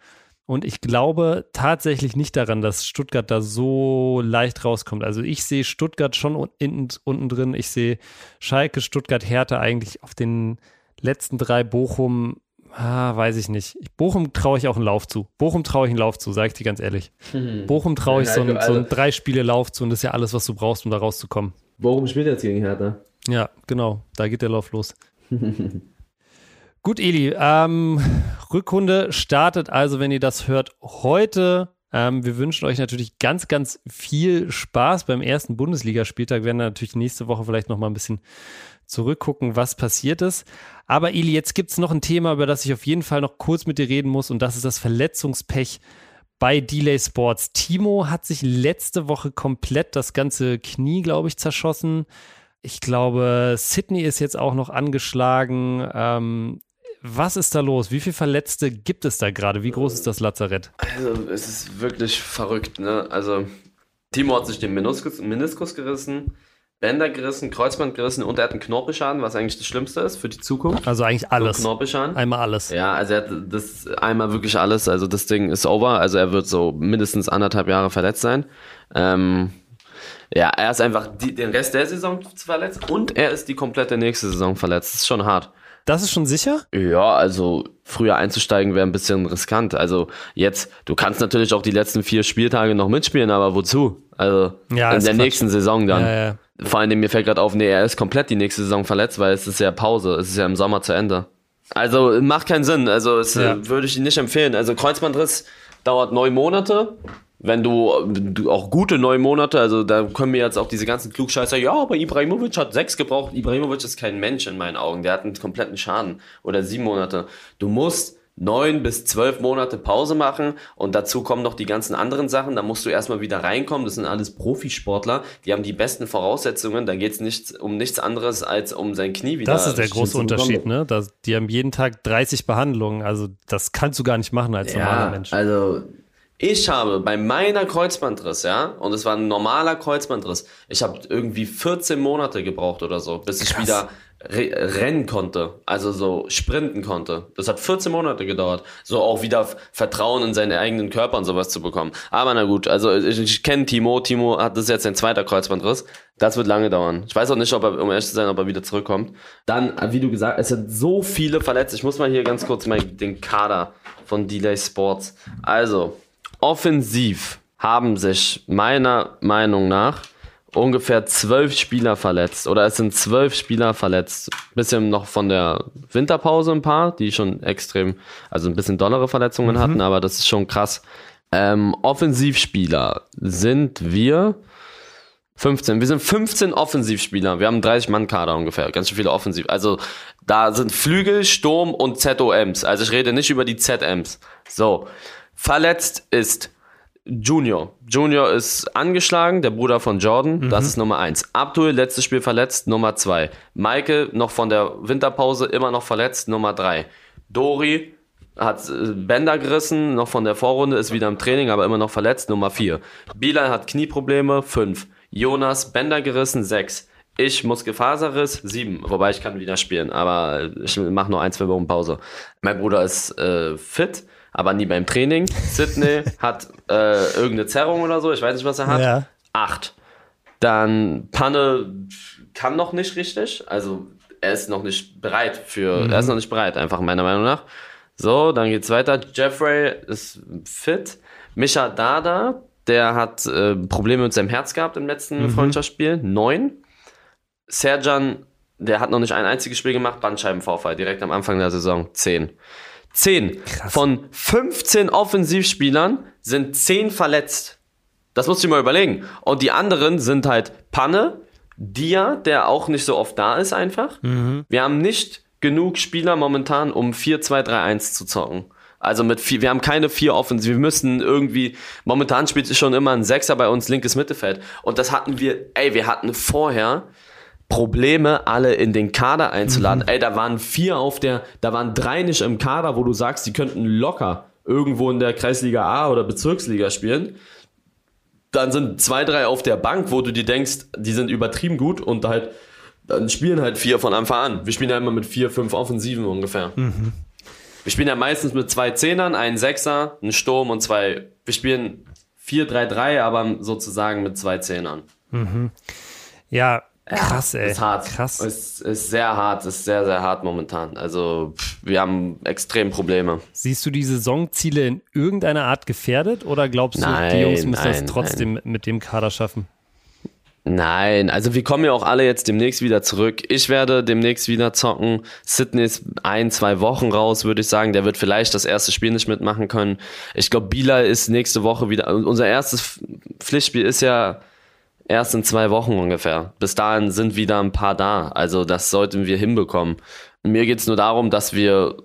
Und ich glaube tatsächlich nicht daran, dass Stuttgart da so leicht rauskommt. Also ich sehe Stuttgart schon unten, unten drin. Ich sehe Schalke, Stuttgart, Hertha eigentlich auf den letzten drei Bochum Ah, weiß ich nicht. Bochum traue ich auch einen Lauf zu. Bochum traue ich einen Lauf zu, sage ich dir ganz ehrlich. Hm. Bochum traue ich so, ein, so ein drei Spiele Lauf zu und das ist ja alles, was du brauchst, um da rauszukommen. Bochum spielt jetzt gegen Hertha. Ja, genau. Da geht der Lauf los. [laughs] Gut, Eli. Ähm, Rückrunde startet also, wenn ihr das hört, heute. Ähm, wir wünschen euch natürlich ganz, ganz viel Spaß beim ersten Bundesligaspieltag. Wir werden natürlich nächste Woche vielleicht noch mal ein bisschen zurückgucken, was passiert ist. Aber Eli, jetzt gibt es noch ein Thema, über das ich auf jeden Fall noch kurz mit dir reden muss und das ist das Verletzungspech bei Delay Sports. Timo hat sich letzte Woche komplett das ganze Knie, glaube ich, zerschossen. Ich glaube, Sydney ist jetzt auch noch angeschlagen. Ähm, was ist da los? Wie viele Verletzte gibt es da gerade? Wie groß ist das Lazarett? Also, es ist wirklich verrückt, ne? Also, Timo hat sich den Meniskus, Meniskus gerissen. Bänder gerissen, Kreuzband gerissen und er hat einen Knorpelschaden, was eigentlich das Schlimmste ist für die Zukunft. Also eigentlich alles. So Knorpelschaden. Einmal alles. Ja, also er hat das einmal wirklich alles. Also das Ding ist over. Also er wird so mindestens anderthalb Jahre verletzt sein. Ähm, ja, er ist einfach die, den Rest der Saison verletzt und er ist die komplette nächste Saison verletzt. Das ist schon hart. Das ist schon sicher? Ja, also früher einzusteigen wäre ein bisschen riskant. Also jetzt, du kannst natürlich auch die letzten vier Spieltage noch mitspielen, aber wozu? Also ja, in der nächsten Saison dann. Ja, ja. Vor allem, mir fällt gerade auf, nee, er ist komplett die nächste Saison verletzt, weil es ist ja Pause, es ist ja im Sommer zu Ende. Also macht keinen Sinn, also es ja. würde ich ihn nicht empfehlen. Also Kreuzbandriss dauert neun Monate. Wenn du, du auch gute neun Monate, also da können mir jetzt auch diese ganzen Klugscheißer, ja, aber Ibrahimovic hat sechs gebraucht. Ibrahimovic ist kein Mensch in meinen Augen, der hat einen kompletten Schaden oder sieben Monate. Du musst neun bis zwölf Monate Pause machen und dazu kommen noch die ganzen anderen Sachen. Da musst du erstmal wieder reinkommen. Das sind alles Profisportler, die haben die besten Voraussetzungen. Da geht es nicht um nichts anderes als um sein Knie wieder. Das ist der große Unterschied, ne? Das, die haben jeden Tag 30 Behandlungen. Also das kannst du gar nicht machen als ja, normaler Mensch. Also ich habe bei meiner Kreuzbandriss, ja, und es war ein normaler Kreuzbandriss, ich habe irgendwie 14 Monate gebraucht oder so, bis Krass. ich wieder rennen konnte, also so sprinten konnte. Das hat 14 Monate gedauert, so auch wieder Vertrauen in seinen eigenen Körper und sowas zu bekommen. Aber na gut, also ich, ich kenne Timo, Timo hat das jetzt sein zweiter Kreuzbandriss. Das wird lange dauern. Ich weiß auch nicht, ob er, um ehrlich zu sein, ob er wieder zurückkommt. Dann, wie du gesagt, es sind so viele verletzt. Ich muss mal hier ganz kurz mal den Kader von Delay Sports. Also, offensiv haben sich meiner Meinung nach ungefähr zwölf Spieler verletzt oder es sind zwölf Spieler verletzt. Bisschen noch von der Winterpause ein paar, die schon extrem, also ein bisschen dollere Verletzungen mhm. hatten, aber das ist schon krass. Ähm, Offensivspieler sind wir 15. Wir sind 15 Offensivspieler. Wir haben 30 Mann Kader ungefähr. Ganz schön viele Offensiv. Also da sind Flügel, Sturm und ZOMs. Also ich rede nicht über die ZMs. So. Verletzt ist Junior. Junior ist angeschlagen, der Bruder von Jordan, mhm. das ist Nummer eins. Abdul, letztes Spiel verletzt, Nummer zwei. Michael, noch von der Winterpause, immer noch verletzt, Nummer drei. Dori hat äh, Bänder gerissen, noch von der Vorrunde, ist wieder im Training, aber immer noch verletzt, Nummer vier. Bilal hat Knieprobleme, fünf. Jonas, Bänder gerissen, sechs. Ich Muskelfaserriss, sieben. Wobei ich kann wieder spielen, aber ich mache nur ein, zwei Wochen Pause. Mein Bruder ist äh, fit aber nie beim Training. Sydney [laughs] hat äh, irgendeine Zerrung oder so, ich weiß nicht, was er hat. Ja. Acht. Dann Panne kann noch nicht richtig, also er ist noch nicht bereit für, mhm. er ist noch nicht bereit, einfach meiner Meinung nach. So, dann geht's weiter. Jeffrey ist fit. Misha Dada, der hat äh, Probleme mit seinem Herz gehabt im letzten mhm. Freundschaftsspiel. Neun. Serjan, der hat noch nicht ein einziges Spiel gemacht, Bandscheibenvorfall, direkt am Anfang der Saison. Zehn. 10. Krass. Von 15 Offensivspielern sind 10 verletzt. Das musst du dir mal überlegen. Und die anderen sind halt Panne, Dia, der auch nicht so oft da ist einfach. Mhm. Wir haben nicht genug Spieler momentan, um 4-2-3-1 zu zocken. Also mit vier, wir haben keine vier Offensiv. Wir müssen irgendwie, momentan spielt schon immer ein Sechser bei uns, linkes Mittelfeld. Und das hatten wir, ey, wir hatten vorher Probleme, alle in den Kader einzuladen. Mhm. Ey, da waren vier auf der, da waren drei nicht im Kader, wo du sagst, die könnten locker irgendwo in der Kreisliga A oder Bezirksliga spielen. Dann sind zwei, drei auf der Bank, wo du dir denkst, die sind übertrieben gut und halt, dann spielen halt vier von Anfang an. Wir spielen ja immer mit vier, fünf Offensiven ungefähr. Mhm. Wir spielen ja meistens mit zwei Zehnern, einen Sechser, einen Sturm und zwei. Wir spielen 4-3-3, aber sozusagen mit zwei Zehnern. Mhm. Ja, Krass, ey. Ist hart. Krass. Ist, ist sehr hart, ist sehr, sehr hart momentan. Also, wir haben extrem Probleme. Siehst du die Saisonziele in irgendeiner Art gefährdet oder glaubst nein, du, die Jungs müssen nein, das trotzdem nein. mit dem Kader schaffen? Nein, also wir kommen ja auch alle jetzt demnächst wieder zurück. Ich werde demnächst wieder zocken. Sydney ist ein, zwei Wochen raus, würde ich sagen. Der wird vielleicht das erste Spiel nicht mitmachen können. Ich glaube, Bila ist nächste Woche wieder. Unser erstes Pflichtspiel ist ja erst in zwei Wochen ungefähr. Bis dahin sind wieder ein paar da. Also das sollten wir hinbekommen. Mir geht es nur darum, dass wir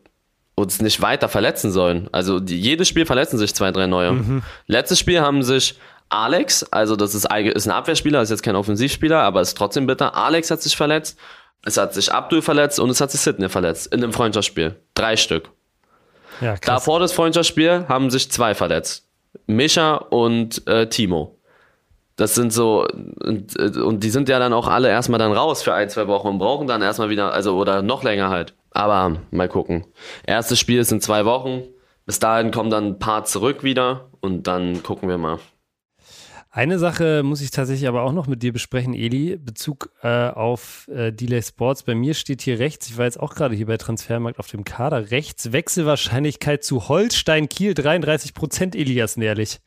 uns nicht weiter verletzen sollen. Also die, jedes Spiel verletzen sich zwei, drei neue. Mhm. Letztes Spiel haben sich Alex, also das ist, ist ein Abwehrspieler, ist jetzt kein Offensivspieler, aber ist trotzdem bitter. Alex hat sich verletzt, es hat sich Abdul verletzt und es hat sich Sidney verletzt in einem Freundschaftsspiel. Drei Stück. Ja. Davor das Freundschaftsspiel haben sich zwei verletzt. Mischa und äh, Timo. Das sind so, und, und die sind ja dann auch alle erstmal dann raus für ein, zwei Wochen und brauchen dann erstmal wieder, also oder noch länger halt. Aber mal gucken. Erstes Spiel ist in zwei Wochen. Bis dahin kommen dann ein paar zurück wieder und dann gucken wir mal. Eine Sache muss ich tatsächlich aber auch noch mit dir besprechen, Eli, Bezug äh, auf äh, Delay Sports. Bei mir steht hier rechts, ich war jetzt auch gerade hier bei Transfermarkt auf dem Kader, rechts Wechselwahrscheinlichkeit zu Holstein Kiel 33 Prozent, Elias Nährlich.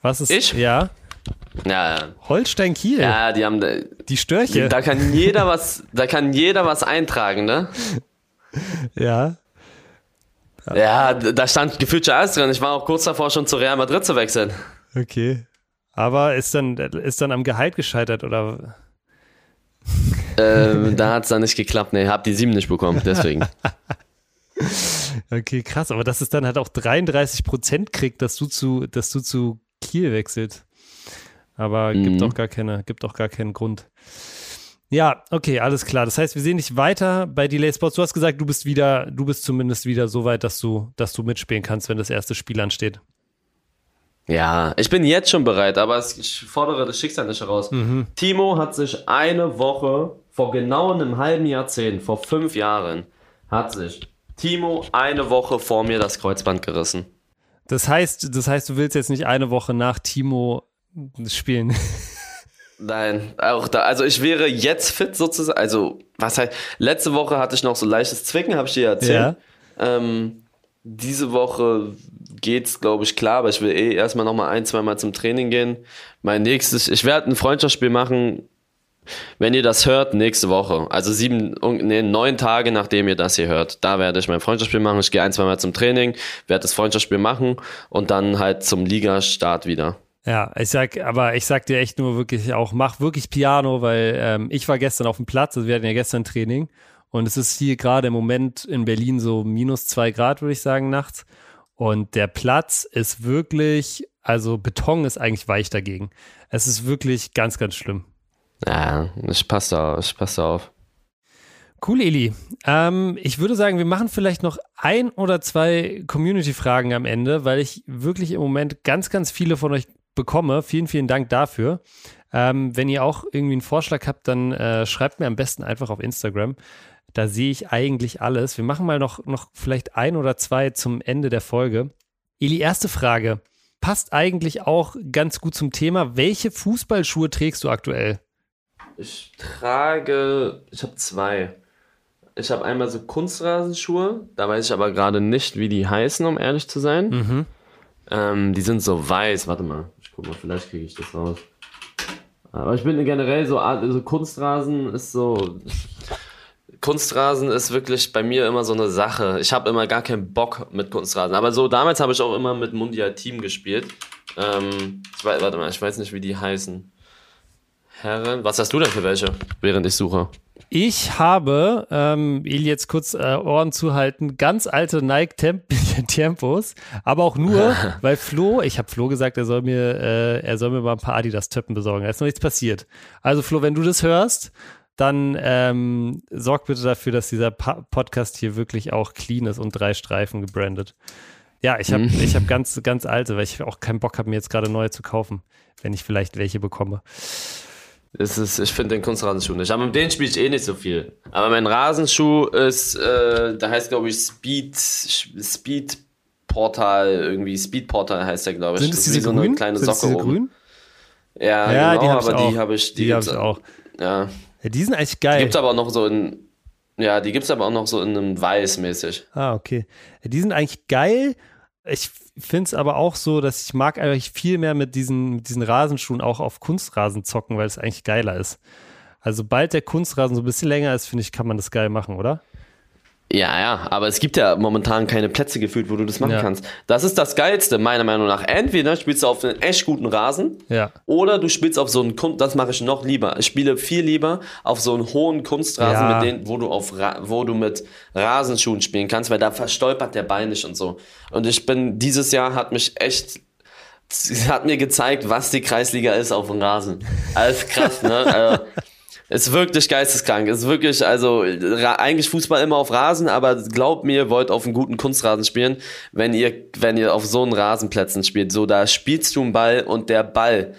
Was ist? Ich? Ja. Ja, ja. Holstein Kiel. Ja, die haben die Störche. Da kann jeder was, da kann jeder was eintragen, ne? [laughs] Ja. Ja, da stand gefühlt schon alles drin. Ich war auch kurz davor, schon zu Real Madrid zu wechseln. Okay. Aber ist dann, ist dann am Gehalt gescheitert oder? ähm, [laughs] da hat es dann nicht geklappt. Nee, hab die sieben nicht bekommen, deswegen. [laughs] okay, krass. Aber dass es dann halt auch 33 Prozent kriegt, dass du zu, dass du zu Kiel wechselst. Aber mhm. gibt auch gar keine, gibt auch gar keinen Grund. Ja, okay, alles klar. Das heißt, wir sehen dich weiter bei Delay Sports. Du hast gesagt, du bist wieder, du bist zumindest wieder so weit, dass du, dass du mitspielen kannst, wenn das erste Spiel ansteht. Ja, ich bin jetzt schon bereit, aber ich fordere das Schicksal nicht heraus. Mhm. Timo hat sich eine Woche vor genau einem halben Jahrzehnt, vor fünf Jahren, hat sich Timo eine Woche vor mir das Kreuzband gerissen. Das heißt, das heißt, du willst jetzt nicht eine Woche nach Timo spielen. [laughs] Nein, auch da, also ich wäre jetzt fit sozusagen. Also, was heißt, letzte Woche hatte ich noch so leichtes Zwicken, habe ich dir erzählt. Ja. Ähm, diese Woche geht's, glaube ich, klar, aber ich will eh erstmal nochmal ein, zweimal zum Training gehen. Mein nächstes, ich werde ein Freundschaftsspiel machen, wenn ihr das hört, nächste Woche. Also sieben, nee, neun Tage nachdem ihr das hier hört. Da werde ich mein Freundschaftsspiel machen. Ich gehe ein, zweimal zum Training, werde das Freundschaftsspiel machen und dann halt zum Ligastart wieder. Ja, ich sag, aber ich sag dir echt nur wirklich auch, mach wirklich Piano, weil ähm, ich war gestern auf dem Platz, also wir hatten ja gestern Training und es ist hier gerade im Moment in Berlin so minus zwei Grad, würde ich sagen, nachts. Und der Platz ist wirklich also Beton ist eigentlich weich dagegen. Es ist wirklich ganz, ganz schlimm. Ja, ich passe auf, ich passe auf. Cool, Eli. Ähm, ich würde sagen, wir machen vielleicht noch ein oder zwei Community-Fragen am Ende, weil ich wirklich im Moment ganz, ganz viele von euch bekomme. Vielen, vielen Dank dafür. Ähm, wenn ihr auch irgendwie einen Vorschlag habt, dann äh, schreibt mir am besten einfach auf Instagram. Da sehe ich eigentlich alles. Wir machen mal noch, noch vielleicht ein oder zwei zum Ende der Folge. Eli, erste Frage. Passt eigentlich auch ganz gut zum Thema. Welche Fußballschuhe trägst du aktuell? Ich trage, ich habe zwei. Ich habe einmal so Kunstrasenschuhe, da weiß ich aber gerade nicht, wie die heißen, um ehrlich zu sein. Mhm. Ähm, die sind so weiß, warte mal, guck mal, vielleicht kriege ich das raus. Aber ich bin generell so, also Kunstrasen ist so, Kunstrasen ist wirklich bei mir immer so eine Sache. Ich habe immer gar keinen Bock mit Kunstrasen. Aber so damals habe ich auch immer mit Mundial Team gespielt. Ähm, ich weiß, warte mal, ich weiß nicht, wie die heißen. Herren, was hast du denn für welche, während ich suche? Ich habe, ähm, Eli jetzt kurz äh, Ohren zuhalten, ganz alte Nike Temp [laughs] Tempos, aber auch nur, [laughs] weil Flo, ich habe Flo gesagt, er soll mir, äh, er soll mir mal ein paar Adidas-Töppen besorgen. Da ist noch nichts passiert. Also Flo, wenn du das hörst, dann ähm, sorg bitte dafür, dass dieser pa Podcast hier wirklich auch clean ist und drei Streifen gebrandet. Ja, ich habe mhm. hab ganz, ganz alte, weil ich auch keinen Bock habe, mir jetzt gerade neue zu kaufen, wenn ich vielleicht welche bekomme. Das ist, ich finde den Kunstrasenschuh nicht. Aber mit denen spiele ich eh nicht so viel. Aber mein Rasenschuh ist, äh, da heißt glaube ich Speed, Speed Portal, irgendwie Speed Portal heißt der, glaube ich. Sind es diese so grün? eine kleine Sind Socke diese oben. Grün? Ja, ja genau, die aber die habe ich, die, die habe ich auch. Ja. ja. Die sind eigentlich geil. Die gibt es aber auch noch so in, ja, die gibt es aber auch noch so in einem Weiß mäßig. Ah, okay. Die sind eigentlich geil. Ich finde es aber auch so, dass ich mag eigentlich viel mehr mit diesen, mit diesen Rasenschuhen auch auf Kunstrasen zocken, weil es eigentlich geiler ist. Also sobald der Kunstrasen so ein bisschen länger ist, finde ich, kann man das geil machen, oder? Ja, ja, aber es gibt ja momentan keine Plätze gefühlt, wo du das machen ja. kannst. Das ist das Geilste, meiner Meinung nach. Entweder spielst du auf einen echt guten Rasen ja. oder du spielst auf so einen Kunst, das mache ich noch lieber. Ich spiele viel lieber auf so einen hohen Kunstrasen, ja. mit denen, wo du auf wo du mit Rasenschuhen spielen kannst, weil da verstolpert der Bein nicht und so. Und ich bin, dieses Jahr hat mich echt hat mir gezeigt, was die Kreisliga ist auf dem Rasen. Alles krass, ne? [laughs] also, ist wirklich geisteskrank. Ist wirklich, also eigentlich Fußball immer auf Rasen, aber glaubt mir, wollt auf einem guten Kunstrasen spielen, wenn ihr, wenn ihr auf so einen Rasenplätzen spielt. So, da spielst du einen Ball und der Ball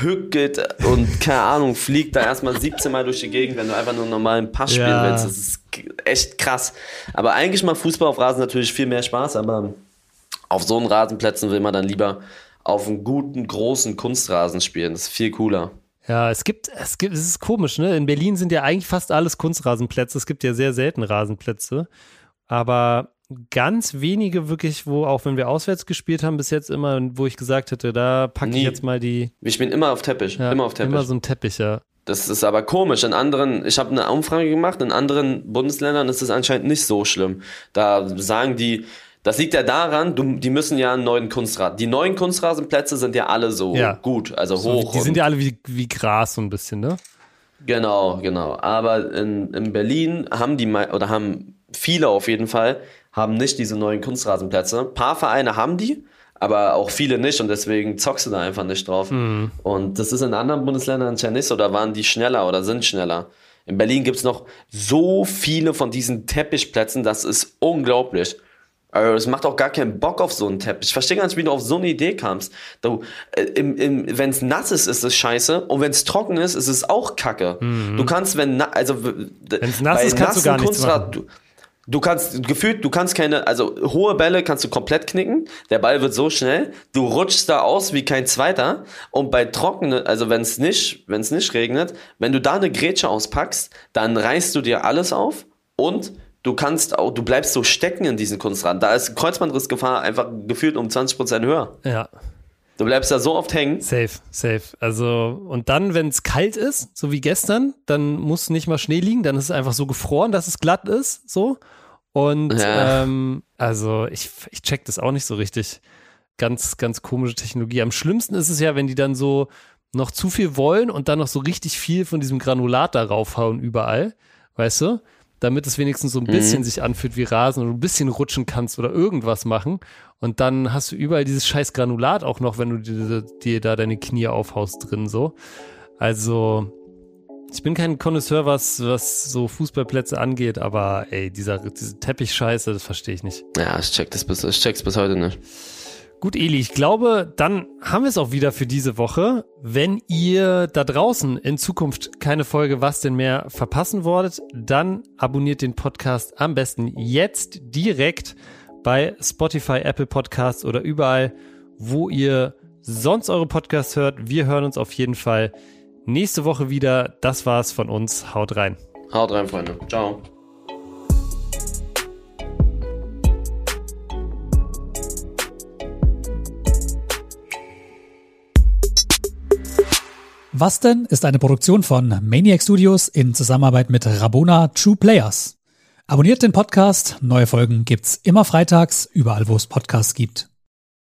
hückelt und [laughs] keine Ahnung, fliegt da erstmal 17 Mal durch die Gegend, wenn du einfach nur einen normalen Pass spielen ja. willst. Das ist echt krass. Aber eigentlich macht Fußball auf Rasen natürlich viel mehr Spaß, aber auf so einen Rasenplätzen will man dann lieber auf einen guten, großen Kunstrasen spielen. Das ist viel cooler. Ja, es gibt, es gibt, es ist komisch, ne? In Berlin sind ja eigentlich fast alles Kunstrasenplätze. Es gibt ja sehr selten Rasenplätze. Aber ganz wenige wirklich, wo, auch wenn wir auswärts gespielt haben, bis jetzt immer, wo ich gesagt hätte, da packe ich jetzt mal die. Ich bin immer auf Teppich. Ja, immer auf Teppich. Immer so ein Teppich, ja. Das ist aber komisch. In anderen, ich habe eine Umfrage gemacht, in anderen Bundesländern ist es anscheinend nicht so schlimm. Da sagen die, das liegt ja daran, du, die müssen ja einen neuen Kunstrasen. Die neuen Kunstrasenplätze sind ja alle so ja. gut, also so, hoch. Die sind ja alle wie, wie Gras so ein bisschen, ne? Genau, genau. Aber in, in Berlin haben die, oder haben viele auf jeden Fall, haben nicht diese neuen Kunstrasenplätze. Ein paar Vereine haben die, aber auch viele nicht und deswegen zockst du da einfach nicht drauf. Mhm. Und das ist in anderen Bundesländern anscheinend nicht so, da waren die schneller oder sind schneller. In Berlin gibt es noch so viele von diesen Teppichplätzen, das ist unglaublich. Also es macht auch gar keinen Bock auf so einen Teppich. Ich verstehe gar nicht, wie du auf so eine Idee kamst. äh, wenn es nass ist, ist es scheiße. Und wenn es trocken ist, ist es auch kacke. Mhm. Du kannst, wenn, also, wenn es nass ist, kannst du gar nichts machen. Du, du kannst gefühlt, du kannst keine, also hohe Bälle kannst du komplett knicken. Der Ball wird so schnell, du rutschst da aus wie kein zweiter. Und bei trockenen, also wenn es nicht, wenn es nicht regnet, wenn du da eine Grätsche auspackst, dann reißt du dir alles auf und du kannst auch, du bleibst so stecken in diesen Kunstrasen. Da ist Kreuzbandrissgefahr einfach gefühlt um 20% höher. Ja. Du bleibst da so oft hängen. Safe, safe. Also, und dann, wenn es kalt ist, so wie gestern, dann muss nicht mal Schnee liegen, dann ist es einfach so gefroren, dass es glatt ist, so. Und ja. ähm, also ich, ich check das auch nicht so richtig. Ganz, ganz komische Technologie. Am schlimmsten ist es ja, wenn die dann so noch zu viel wollen und dann noch so richtig viel von diesem Granulat da raufhauen überall. Weißt du? Damit es wenigstens so ein bisschen mhm. sich anfühlt wie Rasen und du ein bisschen rutschen kannst oder irgendwas machen. Und dann hast du überall dieses scheiß Granulat auch noch, wenn du dir, dir da deine Knie aufhaust drin so. Also, ich bin kein Connoisseur, was, was so Fußballplätze angeht, aber ey, dieser, diese Teppichscheiße, das verstehe ich nicht. Ja, ich check das bis, ich check's bis heute nicht. Gut, Eli, ich glaube, dann haben wir es auch wieder für diese Woche. Wenn ihr da draußen in Zukunft keine Folge Was denn mehr verpassen wollt, dann abonniert den Podcast am besten jetzt direkt bei Spotify, Apple Podcasts oder überall, wo ihr sonst eure Podcasts hört. Wir hören uns auf jeden Fall nächste Woche wieder. Das war's von uns. Haut rein. Haut rein, Freunde. Ciao. Was denn ist eine Produktion von Maniac Studios in Zusammenarbeit mit Rabona True Players. Abonniert den Podcast, neue Folgen gibt's immer freitags, überall wo es Podcasts gibt.